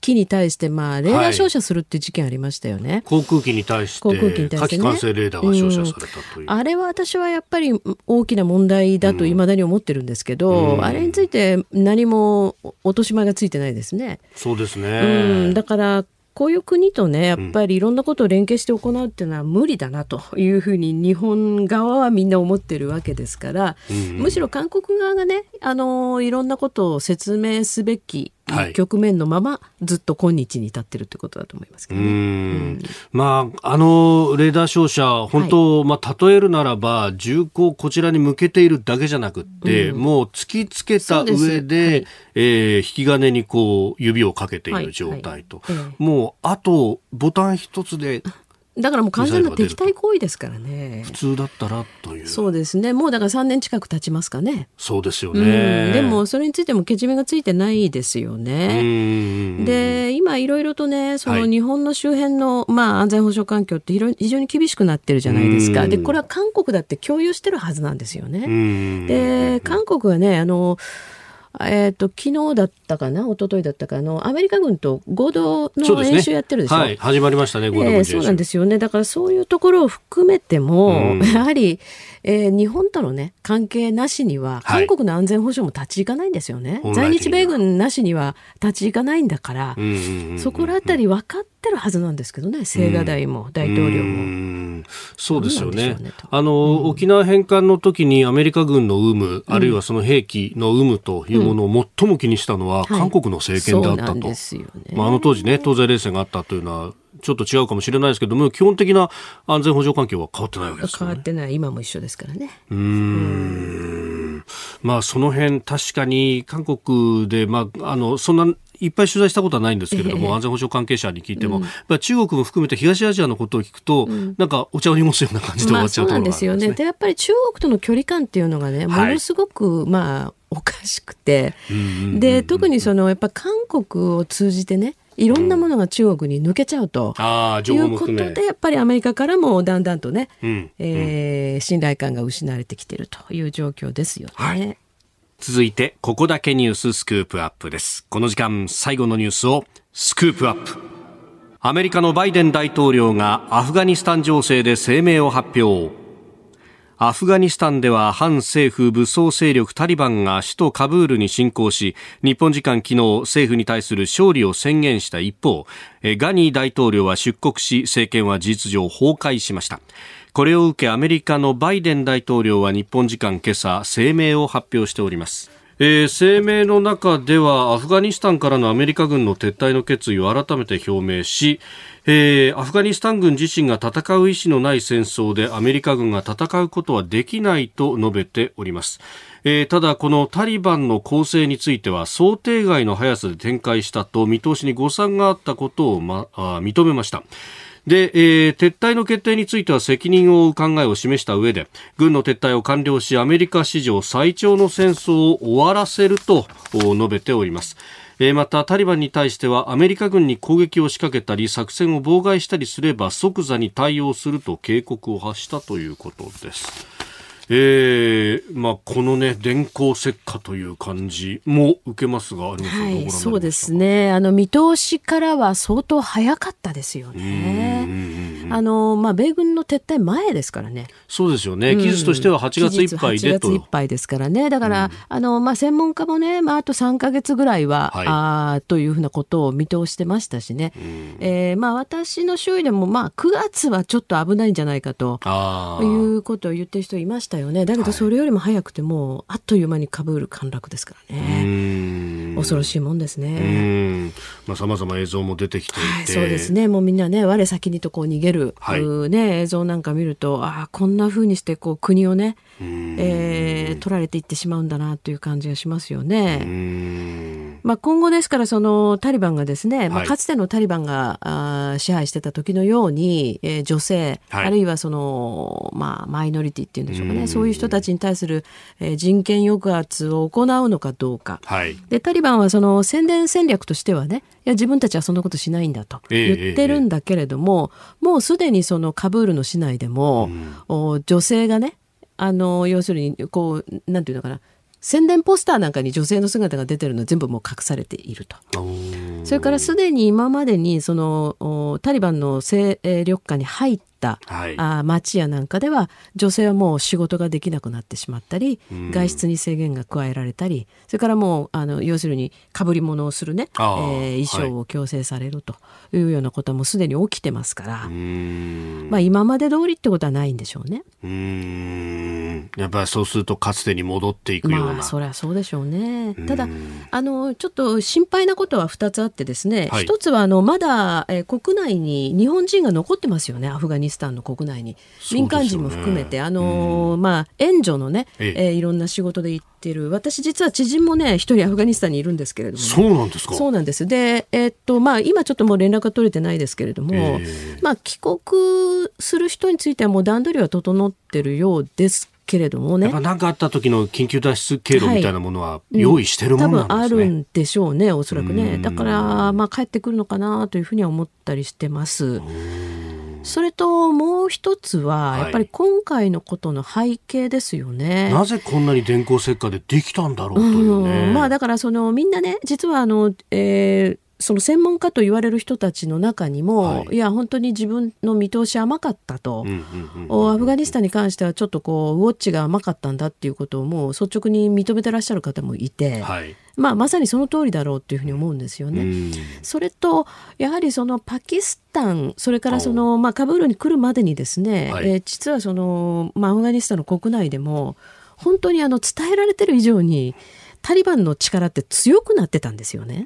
機に対して、まあ、レーダー照射するっていう事件ありましたよね。はい、航空機に対して航空機に対して、ね、管制レーダーが照射されたという、あれは私はやっぱり大きな問題だといまだに思ってるんですけど、あれについて何も落とし前がついてないですね。そそうですね。うん、だからこういう国とね、やっぱりいろんなことを連携して行うっていうのは無理だなというふうに日本側はみんな思ってるわけですから、うん、むしろ韓国側がね、あの、いろんなことを説明すべき局面のままずっと今日に至ってるということだと思いますけど、ね。うん、まあ、あのレーダー照射、本当、はい、まあ、例えるならば、銃口こちらに向けているだけじゃなくて、うん、もう突きつけた上で、はい、えー、引き金にこう指をかけている状態と、はい。はい、もうあとボタン一つでだからもう完全な敵対行為ですからね。普通だったらという。そうですね。もうだから3年近く経ちますかね。そうですよね。でもそれについてもけじめがついてないですよね。で、今いろいろとね、その日本の周辺の、はい、まあ安全保障環境って非常に厳しくなってるじゃないですか。で、これは韓国だって共有してるはずなんですよね。で、韓国はね、あの、えっ、ー、と、昨日だったかな、一昨日だったかの、アメリカ軍と合同の演習やってるでしょ？ね、はい、始まりましたね、合同演習、えー、そうなんですよね。だからそういうところを含めても、うん、やはり、えー、日本とのね、関係なしには、韓国の安全保障も立ち行かないんですよね。は。い、在日米軍なしには立ち行かないんだから、そこらあたり分かってるはずなんですけどね、青瓦台も大統領も。そうですよね。ねあの、うん、沖縄返還の時にアメリカ軍の有無、あるいはその兵器の有無というものを最も気にしたのは、韓国の政権であったと。はい、まあ、あの当時ね、東西冷戦があったというのは、ちょっと違うかもしれないですけども、基本的な安全保障環境は変わってないわけです、ね、変わってない、今も一緒ですからね。うん。まあ、その辺確かに韓国で、まあ、あのそんないっぱい取材したことはないんですけれども、えー、安全保障関係者に聞いても、うん、中国も含めて東アジアのことを聞くと、うん、なんかお茶を濁すような感じで終わっちゃうところがあるんですよね。でやっぱり中国との距離感っていうのがね、ものすごく、まあおかしくて、で特にそのやっぱ韓国を通じてね。いろんなものが中国に抜けちゃうと、うん、いうことでやっぱりアメリカからもだんだんとね、うん、えー、信頼感が失われてきているという状況ですよね。はい続いて、ここだけニューススクープアップです。この時間、最後のニュースをスクープアップ。アメリカのバイデン大統領がアフガニスタン情勢で声明を発表。アフガニスタンでは反政府武装勢力タリバンが首都カブールに侵攻し、日本時間昨日政府に対する勝利を宣言した一方、ガニー大統領は出国し、政権は事実上崩壊しました。これを受けアメリカのバイデン大統領は日本時間今朝声明を発表しておりますえー、声明の中ではアフガニスタンからのアメリカ軍の撤退の決意を改めて表明し、えー、アフガニスタン軍自身が戦う意思のない戦争でアメリカ軍が戦うことはできないと述べております。えー、ただ、このタリバンの攻勢については想定外の速さで展開したと見通しに誤算があったことを、ま、あ認めました。で、えー、撤退の決定については責任を負う考えを示した上で、軍の撤退を完了し、アメリカ史上最長の戦争を終わらせると述べております。またタリバンに対してはアメリカ軍に攻撃を仕掛けたり作戦を妨害したりすれば即座に対応すると警告を発したということです。えーまあ、このね電光石火という感じも受けますが、はい、そうですね。あの見通しからは相当早かったですよね。あのまあ、米軍の撤退前ですからね。そうですよね、期日としては8月いっぱいでと。8月いっぱいですからね、だから、うん、あのまあ、専門家もね、まあ、あと3か月ぐらいは、はい、あというふうなことを見通してましたしね、うん、えー、まあ、私の周囲でも、まあ、9月はちょっと危ないんじゃないかということを言ってる人いましたよね。だけどそれよりも早くてもあっという間にカブール陥落ですからね。恐ろしいもんですね。まあ様々映像も出てきていて、はい、そうですね。もうみんなね我先にとこう逃げる、はい、ね映像なんか見るとああこんな風にしてこう国をね、えー、取られていってしまうんだなという感じがしますよね。まあ今後ですからそのタリバンがですね、まあかつてのタリバンがあ支配してた時のように、えー、女性、はい、あるいはそのまあマイノリティっていうんでしょうかね、そういう人たちに対する、えー、人権抑圧を行うのかどうか。はい、でタリバンはその宣伝戦略としてはねいや自分たちはそんなことしないんだと言ってるんだけれども、えー、もうすでにそのカブールの市内でも、うん、女性がねあの要するにこうなんていうのかな宣伝ポスターなんかに女性の姿が出てるの全部もう隠されていると。それからすでに今までにそのタリバンの勢力下に入っ、はい、あ町やなんかでは女性はもう仕事ができなくなってしまったり、外出に制限が加えられたりそれからもうあの要するにかぶり物をするね、えー、衣装を強制されるというようなこともすでに起きてますから、まあ、今まで通りってことはないんでしょうね。うん。やっぱりそうするとかつてに戻っていくような。まあ、そりゃそうでしょうね。ただあのちょっと心配なことは2つあってですね、はい、1つはあのまだ、えー、国内に日本人が残ってますよねアフガニスタンの国内に、民間人も含めてあの、まあ、援助のね、ええ。ー、いろんな仕事で行ってる。私実は知人もね一人アフガニスタンにいるんですけれども、ね、そうなんですか。そうなんです。で、えー、っとまあ、今ちょっともう連絡が取れてないですけれども、えー、まあ、帰国する人についてはもう段取りは整ってるようですけれどもね。何かあった時の緊急脱出経路みたいなものは用意してるものなんですね、はい。うん、多分あるんでしょうね、おそらくね。だから、まあ、帰ってくるのかなというふうには思ったりしてます。それともう一つは、やっぱり今回のことの背景ですよね。はい、なぜこんなに電光石火でできたんだろうというね。うまあだからそのみんなね、実はあの、えー、その専門家と言われる人たちの中にも、はい、いや本当に自分の見通し甘かったと、アフガニスタンに関してはちょっとこうウォッチが甘かったんだっていうことをもう率直に認めてらっしゃる方もいて、はい、まあ、まさにその通りだろうっていうふうに思うんですよね。それとやはりそのパキスタンそれからその、まあ、カブールに来るまでにですね、はい、えー、実はその、まあ、アフガニスタンの国内でも本当にあの伝えられてる以上にタリバンの力って強くなってたんですよね。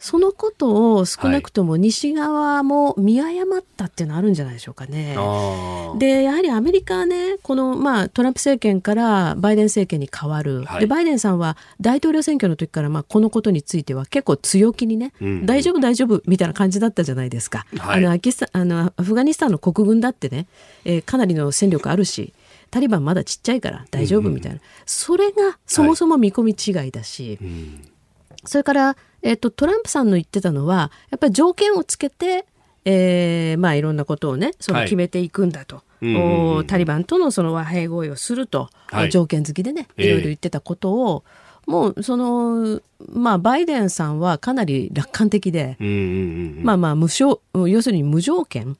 そのことを少なくとも西側も見誤ったっていうのはあるんじゃないでしょうかね。はい、でやはりアメリカはねこの、まあ、トランプ政権からバイデン政権に変わる、はい、でバイデンさんは大統領選挙の時から、まあ、このことについては結構強気にね、うん、大丈夫大丈夫みたいな感じだったじゃないですか。はい、あのあのアフガニスタンの国軍だってね、えー、かなりの戦力あるしタリバンまだちっちゃいから大丈夫？みたいな、うんうん、それがそもそも見込み違いだし、はい。それから、えーと、トランプさんの言ってたのはやっぱり条件をつけて、えー、まあいろんなことをねその決めていくんだと。はい、タリバンとのその和平合意をすると、はい、条件付きでねいろいろ言ってたことを、えー、もうそのまあバイデンさんはかなり楽観的で、まあまあ無償要するに無条件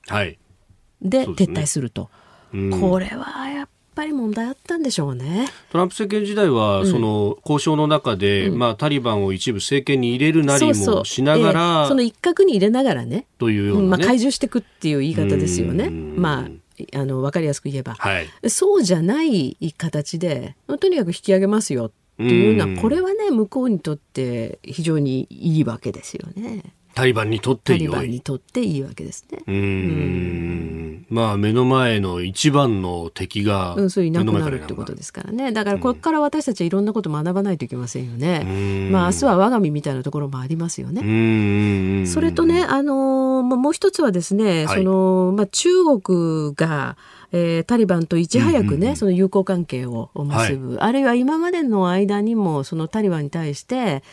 で撤退すると、はいね、これはやっぱり問題あったんでしょうね。トランプ政権時代は、その交渉の中で、うん、まあ、タリバンを一部政権に入れるなりもしながら、えー、その一角に入れながらね。というような、ね、まあ、解除していくっていう言い方ですよね。まああの分かりやすく言えば、はい、そうじゃない形でとにかく引き上げますよっていうのはこれはね向こうにとって非常にいいわけですよね。タリバンにとってタリバンにとっていいわけですね。うん。まあ目の前の一番の敵が、うん、そういなくなるってことですからね。だからこれから私たちはいろんなこと学ばないといけませんよね。まあ明日は我が身みたいなところもありますよね。それとね、あのもう一つはですね、はい、そのまあ中国がえー、タリバンといち早くね、その友好関係を結ぶ、はい、あるいは今までの間にもそのタリバンに対して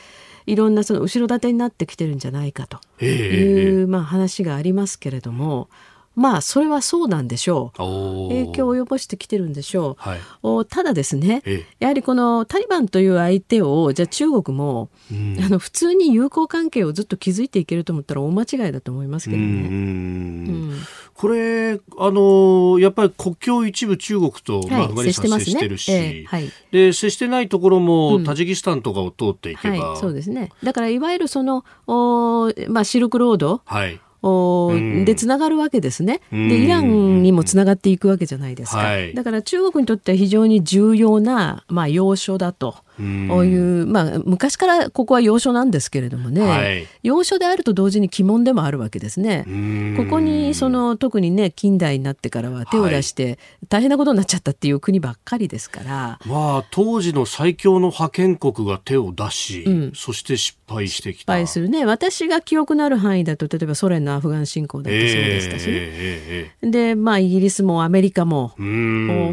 いろんなその後ろ盾になってきてるんじゃないかという、まあ、話がありますけれども。まあそれはそうなんでしょう。影響を及ぼしてきてるんでしょう、はい、おただですねやはりこのタリバンという相手をじゃあ中国も、うん、あの普通に友好関係をずっと築いていけると思ったら大間違いだと思いますけどね。うん、これあのやっぱり国境一部中国と、まあ、アフガニスタン接してるし、ねえーはい、で接してないところも、タジキスタンとかを通っていけば、はい、そうですね。だからいわゆるそのお、まあ、シルクロード、はい。おでつながるわけですね。でイランにもつながっていくわけじゃないですか。はい、だから中国にとっては非常に重要な、まあ、要所だと。こういう、まあ、昔からここは要所なんですけれどもね、はい、要所であると同時に鬼門でもあるわけですね。ここにその特にね近代になってからは手を出して大変なことになっちゃったっていう国ばっかりですから、はい、まあ、当時の最強の覇権国が手を出し、うん、そして失敗してきた。失敗するね。私が記憶のある範囲だと例えばソ連のアフガン侵攻だってそうでしたしね。えーえー、でまあイギリスもアメリカも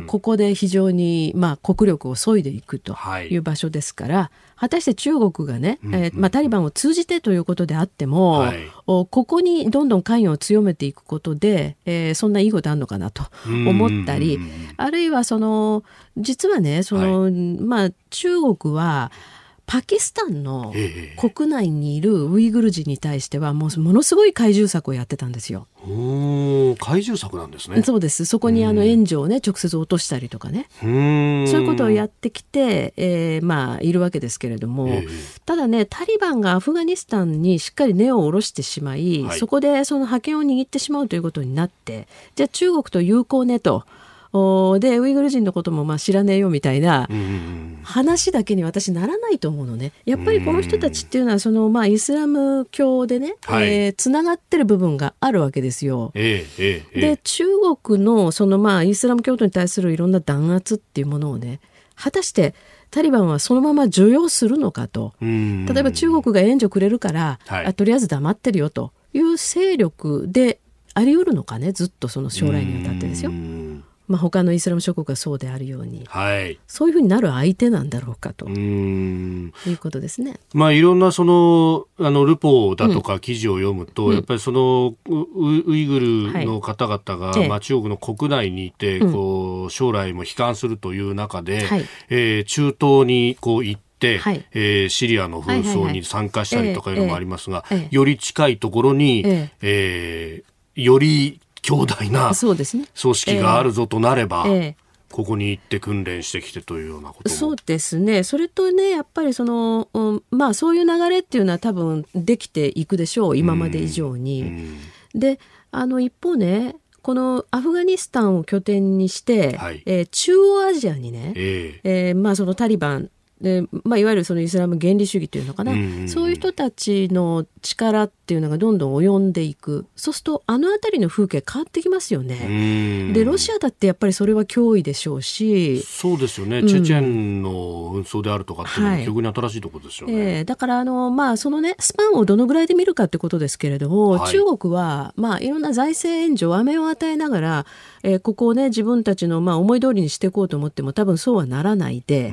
ここで非常に、まあ、国力を削いでいくという場所ですから、はい、果たして中国がね、えー、まあ、タリバンを通じてということであっても、はい、ここにどんどん関与を強めていくことで、えー、そんないいことあるのかなと思ったり、あるいはその実はねその、はい、まあ、中国はパキスタンの国内にいるウイグル人に対してはもうものすごい怪獣策をやってたんですよ。怪獣策なんですね。そうです。そこにあの援助をね直接落としたりとかね。そういうことをやってきて、えー、まあいるわけですけれども、ただねタリバンがアフガニスタンにしっかり根を下ろしてしまい、はい、そこでその覇権を握ってしまうということになって、じゃあ中国と友好ねと。でウイグル人のこともまあ知らねえよみたいな話だけに私ならないと思うのね。やっぱりこの人たちっていうのはそのまあイスラム教でね、はい、えー、つながってる部分があるわけですよ。えーえー、で中国のそのまあイスラム教徒に対するいろんな弾圧っていうものをね果たしてタリバンはそのまま受容するのかと。例えば中国が援助くれるから、はい、とりあえず黙ってるよという勢力であり得るのかねずっとその将来にわたってですよ。まあ、他のイスラム諸国がそうであるように、はい、そういうふうになる相手なんだろうかと。いうことですね。まあ、いろんなそのあのルポだとか記事を読むと、うん、やっぱりそのウイグルの方々が、はい、まあ、中国の国内にいて、こう将来も悲観するという中で、はい、えー、中東にこう行って、はい、えー、シリアの紛争に参加したりとかいうのもありますが、より近いところに、え。えー、より強大な組織があるぞとなれば、えーここに行って訓練してきてというようなことそうですね。それとね、やっぱりその、うん、まあそういう流れっていうのは多分できていくでしょう。今まで以上に。で、あの一方ね、このアフガニスタンを拠点にして、はい、えー、中央アジアにね、えー、えー、まあそのタリバンで、まあ、いわゆるそのイスラム原理主義というのかな、そういう人たちの力っていうのがどんどん及んでいく。そうするとあの辺りの風景変わってきますよね。でロシアだってやっぱりそれは脅威でしょうし。そうですよね、うん、チェチェンの紛争であるとかっていうのはに新しいところですよね。はい、えー、だからあの、まあ、そのねスパンをどのぐらいで見るかってことですけれども、はい、中国は、まあ、いろんな財政援助飴を与えながらえー、ここをね自分たちのまあ思い通りにしていこうと思っても多分そうはならないで、えー、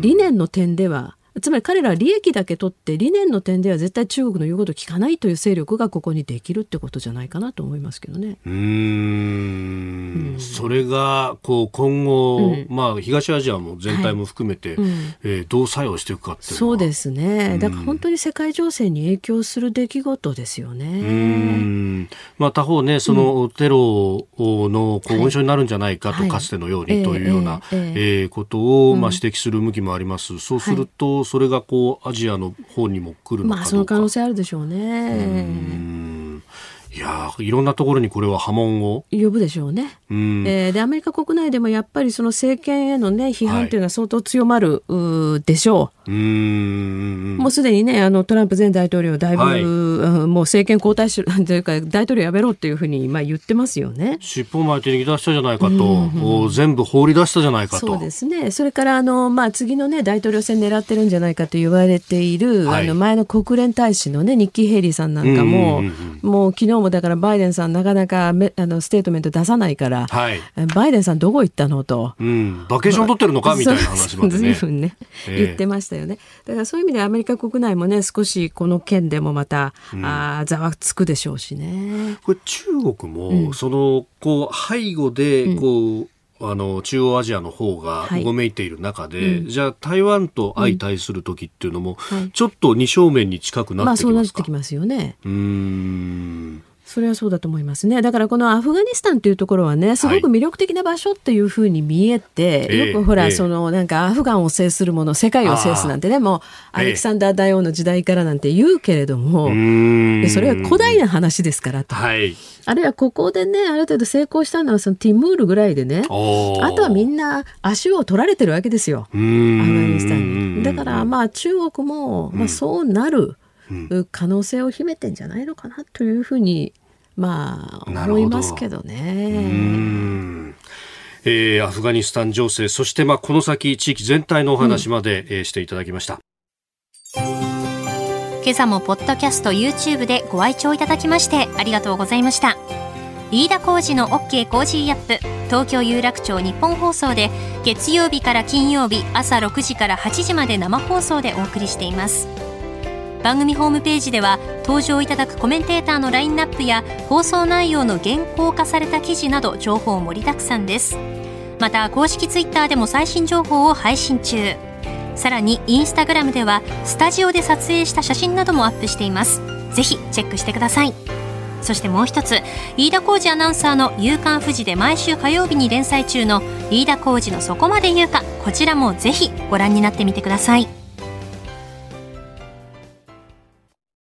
理念の点ではつまり彼らは利益だけ取って理念の点では絶対中国の言うことを聞かないという勢力がここにできるってことじゃないかなと思いますけどね。うん。うん。それがこう今後、うん、まあ、東アジアも全体も含めて、はい、えー、どう作用していくかっていうそうですね。だから本当に世界情勢に影響する出来事ですよね。うん。まあ、他方ねそのテロの温床になるんじゃないかと、はい、かつてのようにというような、えー、えー、ことを、まあ、指摘する向きもあります。そうすると、それがこうアジアの方にも来るまあその可能性あるでしょうね。いやいろんなところにこれは波紋を呼ぶでしょうね。うん、えー、でアメリカ国内でもやっぱりその政権への、ね、批判というのは相当強まる、はい、でしょう。うんもうすでにねあのトランプ前大統領だいぶ、はい、もう政権交代し というか大統領やめろっていうふうにまあ言ってますよね。尻尾巻いて逃げ出したじゃないかと、うんうん、全部放り出したじゃないかと。そうですね。それからあのまあ次のね大統領選狙ってるんじゃないかと言われている、はい、あの前の国連大使のねニッキー・ヘイリーさんなんかも、うんうんうん、もう昨日もだからバイデンさんなかなかめあのステートメント出さないから、はい、バイデンさんどこ行ったのと、うん、バケーション取ってるのかみたいな話までね。随分ね、えー、言ってましたよね。だからそういう意味でアメリカ国内もね少しこの件でもまた、うん、あざわつくでしょうしね。これ中国も、うん、そのこう背後でこう、あの中央アジアの方がうごめいている中で、はいうん、じゃあ台湾と相対する時っていうのも、ちょっと二正面に近くなってきますか、まあ、そうなってきますよね。うんそれはそうだと思いますね。だからこのアフガニスタンというところはね、すごく魅力的な場所っていうふうに見えて、はい、よくほら、えー、そのなんかアフガンを制するもの、世界を制すなんてね、もうアレキサンダー大王の時代からなんて言うけれども、えー、それは古代な話ですからと。はい、あるいはここでね、ある程度成功したのはそのティムールぐらいでね、あとはみんな足を取られてるわけですよ。アフガニスタンに。だからまあ中国も、まあそうなる。可能性を秘めてんじゃないのかなというふうにまあ思いますけどね。えー、アフガニスタン情勢そしてまあこの先地域全体のお話まで、うん、えー、していただきました。今朝もポッドキャスト YouTube でご愛聴いただきましてありがとうございました。飯田浩司の OK Cozy up東京有楽町日本放送で月曜日から金曜日朝6時から8時まで生放送でお送りしています番組ホームページでは登場いただくコメンテーターのラインナップや放送内容の原稿化された記事など情報盛りだくさんです。また公式ツイッターでも最新情報を配信中。さらにインスタグラムではスタジオで撮影した写真などもアップしています。ぜひチェックしてください。そしてもう一つ飯田浩二アナウンサーの「夕刊富士」で毎週火曜日に連載中の飯田浩二の「そこまで言うか」こちらもぜひご覧になってみてください。